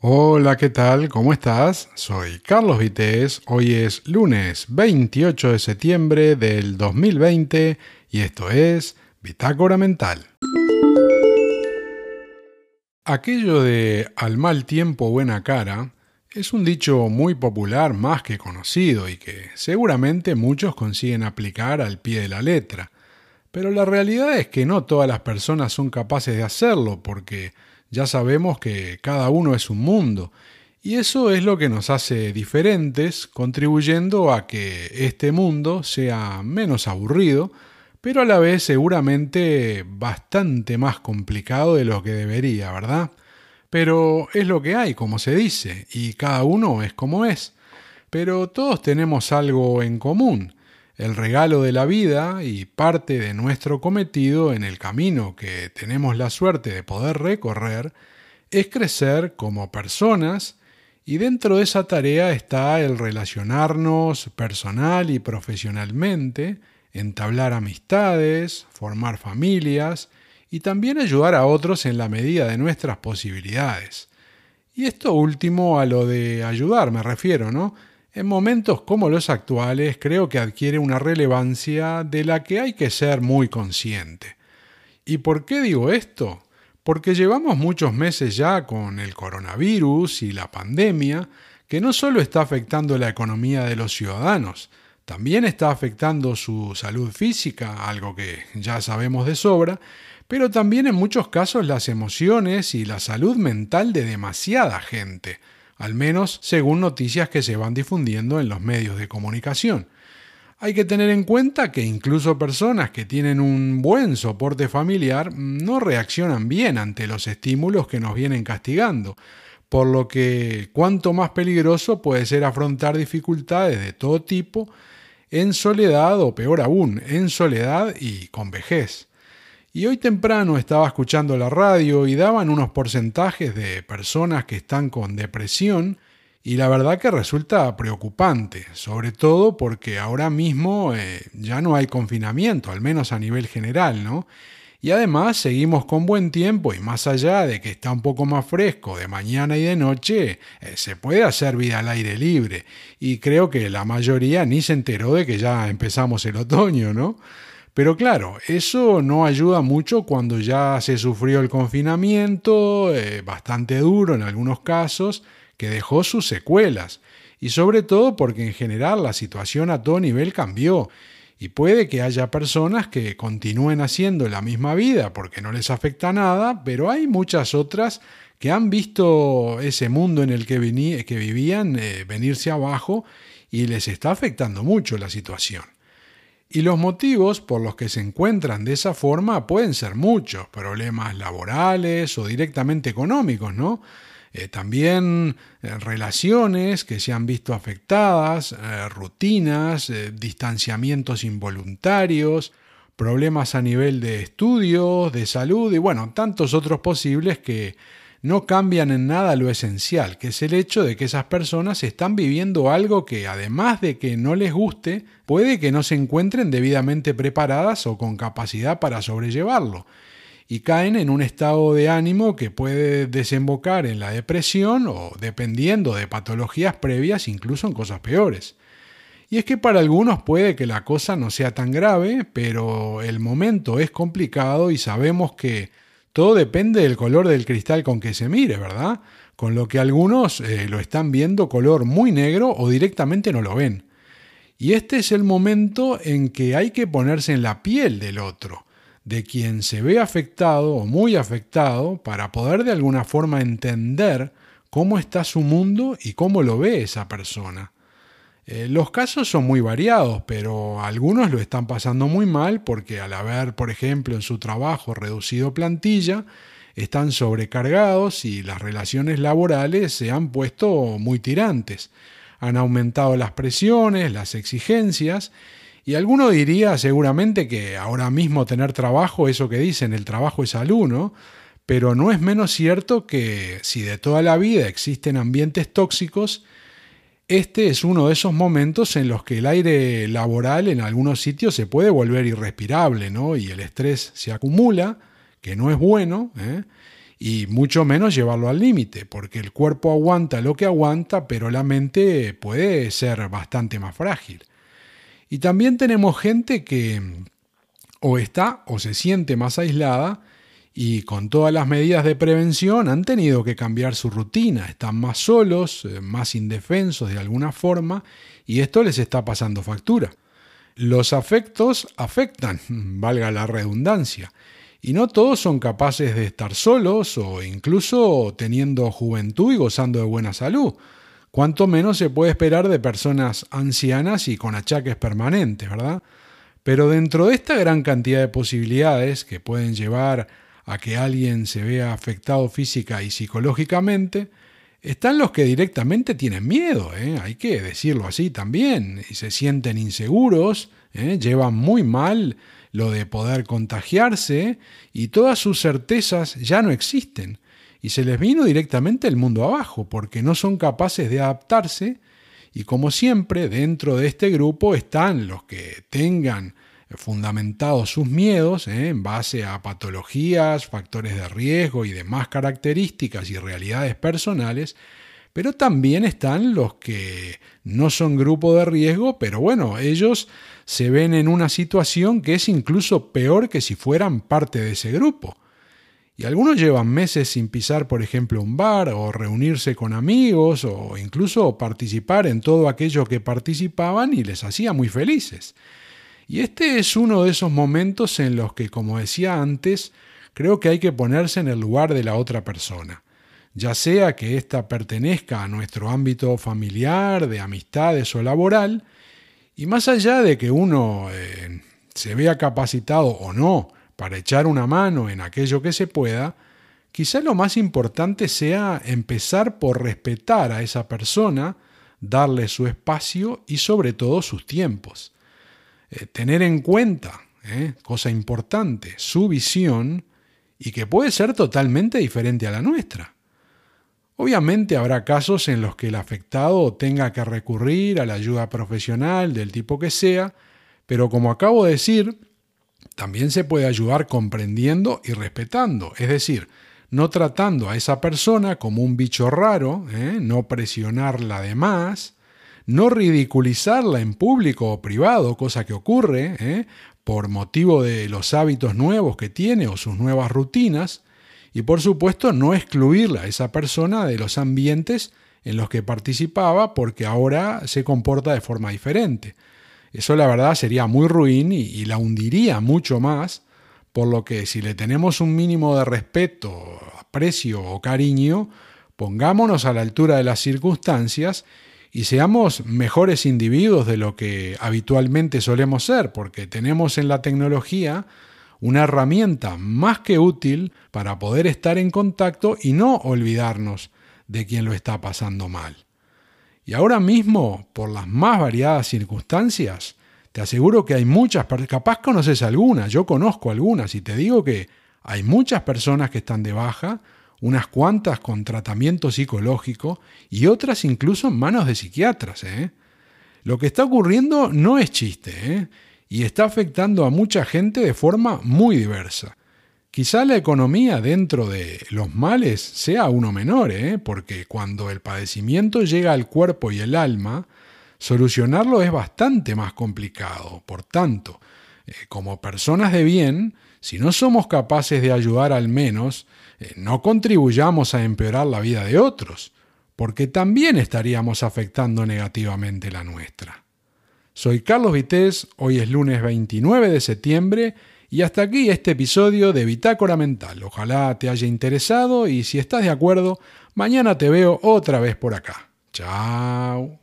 Hola, ¿qué tal? ¿Cómo estás? Soy Carlos Vitéz. Hoy es lunes 28 de septiembre del 2020 y esto es Bitácora Mental. Aquello de al mal tiempo buena cara es un dicho muy popular más que conocido y que seguramente muchos consiguen aplicar al pie de la letra. Pero la realidad es que no todas las personas son capaces de hacerlo porque ya sabemos que cada uno es un mundo, y eso es lo que nos hace diferentes, contribuyendo a que este mundo sea menos aburrido, pero a la vez seguramente bastante más complicado de lo que debería, ¿verdad? Pero es lo que hay, como se dice, y cada uno es como es. Pero todos tenemos algo en común, el regalo de la vida y parte de nuestro cometido en el camino que tenemos la suerte de poder recorrer es crecer como personas y dentro de esa tarea está el relacionarnos personal y profesionalmente, entablar amistades, formar familias y también ayudar a otros en la medida de nuestras posibilidades. Y esto último a lo de ayudar me refiero, ¿no? En momentos como los actuales creo que adquiere una relevancia de la que hay que ser muy consciente. ¿Y por qué digo esto? Porque llevamos muchos meses ya con el coronavirus y la pandemia, que no solo está afectando la economía de los ciudadanos, también está afectando su salud física, algo que ya sabemos de sobra, pero también en muchos casos las emociones y la salud mental de demasiada gente, al menos según noticias que se van difundiendo en los medios de comunicación. Hay que tener en cuenta que incluso personas que tienen un buen soporte familiar no reaccionan bien ante los estímulos que nos vienen castigando, por lo que cuanto más peligroso puede ser afrontar dificultades de todo tipo en soledad o peor aún, en soledad y con vejez. Y hoy temprano estaba escuchando la radio y daban unos porcentajes de personas que están con depresión y la verdad que resulta preocupante, sobre todo porque ahora mismo eh, ya no hay confinamiento, al menos a nivel general, ¿no? Y además seguimos con buen tiempo y más allá de que está un poco más fresco de mañana y de noche, eh, se puede hacer vida al aire libre. Y creo que la mayoría ni se enteró de que ya empezamos el otoño, ¿no? Pero claro, eso no ayuda mucho cuando ya se sufrió el confinamiento, eh, bastante duro en algunos casos, que dejó sus secuelas, y sobre todo porque en general la situación a todo nivel cambió, y puede que haya personas que continúen haciendo la misma vida porque no les afecta nada, pero hay muchas otras que han visto ese mundo en el que, vivían eh, venirse abajo y les está afectando mucho la situación. Y los motivos por los que se encuentran de esa forma pueden ser muchos, problemas laborales o directamente económicos, ¿no? Eh, también eh, relaciones que se han visto afectadas, eh, rutinas, distanciamientos involuntarios, problemas a nivel de estudios, de salud y bueno, tantos otros posibles que no cambian en nada lo esencial, que es el hecho de que esas personas están viviendo algo que, además de que no les guste, puede que no se encuentren debidamente preparadas o con capacidad para sobrellevarlo, y caen en un estado de ánimo que puede desembocar en la depresión o, dependiendo de patologías previas, incluso en cosas peores. Y es que para algunos puede que la cosa no sea tan grave, pero el momento es complicado y sabemos que todo depende del color del cristal con que se mire, ¿verdad? Con lo que algunos eh, lo están viendo color muy negro o directamente no lo ven. Y este es el momento en que hay que ponerse en la piel del otro, de quien se ve afectado o muy afectado, para poder de alguna forma entender cómo está su mundo y cómo lo ve esa persona. Eh, los casos son muy variados, pero algunos lo están pasando muy mal porque al haber, por ejemplo, en su trabajo reducido plantilla, están sobrecargados y las relaciones laborales se han puesto muy tirantes. Han aumentado las presiones, las exigencias, y alguno diría seguramente que ahora mismo tener trabajo, eso que dicen, el trabajo es alumno, pero no es menos cierto que si de toda la vida existen ambientes tóxicos, este es uno de esos momentos en los que el aire laboral en algunos sitios se puede volver irrespirable, ¿no? Y el estrés se acumula, que no es bueno, ¿eh? y mucho menos llevarlo al límite, porque el cuerpo aguanta lo que aguanta, pero la mente puede ser bastante más frágil. Y también tenemos gente que o está o se siente más aislada y con todas las medidas de prevención han tenido que cambiar su rutina, están más solos, eh, más indefensos de alguna forma y esto les está pasando factura. Los afectos afectan, valga la redundancia, y no todos son capaces de estar solos o incluso teniendo juventud y gozando de buena salud. Cuanto menos se puede esperar de personas ancianas y con achaques permanentes, ¿verdad? Pero dentro de esta gran cantidad de posibilidades que pueden llevar a que alguien se vea afectado física y psicológicamente, están los que directamente tienen miedo, ¿eh? hay que decirlo así también, y se sienten inseguros, ¿eh? llevan muy mal lo de poder contagiarse y todas sus certezas ya no existen y se les vino directamente el mundo abajo porque no son capaces de adaptarse y como siempre dentro de este grupo están los que tengan fundamentados sus miedos ¿eh? en base a patologías, factores de riesgo y demás características y realidades personales, pero también están los que no son grupo de riesgo, pero bueno, ellos se ven en una situación que es incluso peor que si fueran parte de ese grupo. Y algunos llevan meses sin pisar, por ejemplo, un bar o reunirse con amigos o incluso participar en todo aquello que participaban y les hacía muy felices. Y este es uno de esos momentos en los que, como decía antes, creo que hay que ponerse en el lugar de la otra persona, ya sea que ésta pertenezca a nuestro ámbito familiar, de amistades o laboral, y más allá de que uno eh, se vea capacitado o no para echar una mano en aquello que se pueda, quizá lo más importante sea empezar por respetar a esa persona, darle su espacio y sobre todo sus tiempos. Eh, tener en cuenta, eh, cosa importante, su visión y que puede ser totalmente diferente a la nuestra. Obviamente habrá casos en los que el afectado tenga que recurrir a la ayuda profesional del tipo que sea, pero como acabo de decir, también se puede ayudar comprendiendo y respetando, es decir, no tratando a esa persona como un bicho raro, eh, no presionarla de más, no ridiculizarla en público o privado, cosa que ocurre ¿eh? por motivo de los hábitos nuevos que tiene o sus nuevas rutinas, y por supuesto no excluirla a esa persona de los ambientes en los que participaba porque ahora se comporta de forma diferente. Eso la verdad sería muy ruin y, y la hundiría mucho más, por lo que si le tenemos un mínimo de respeto, aprecio o cariño, pongámonos a la altura de las circunstancias y seamos mejores individuos de lo que habitualmente solemos ser, porque tenemos en la tecnología una herramienta más que útil para poder estar en contacto y no olvidarnos de quien lo está pasando mal. Y ahora mismo, por las más variadas circunstancias, te aseguro que hay muchas, capaz conoces algunas, yo conozco algunas y te digo que hay muchas personas que están de baja unas cuantas con tratamiento psicológico y otras incluso en manos de psiquiatras. ¿eh? Lo que está ocurriendo no es chiste ¿eh? y está afectando a mucha gente de forma muy diversa. Quizá la economía dentro de los males sea uno menor, ¿eh? porque cuando el padecimiento llega al cuerpo y el alma, solucionarlo es bastante más complicado. Por tanto, como personas de bien, si no somos capaces de ayudar al menos, eh, no contribuyamos a empeorar la vida de otros, porque también estaríamos afectando negativamente la nuestra. Soy Carlos Vitéz, hoy es lunes 29 de septiembre y hasta aquí este episodio de Bitácora Mental. Ojalá te haya interesado y si estás de acuerdo, mañana te veo otra vez por acá. Chao.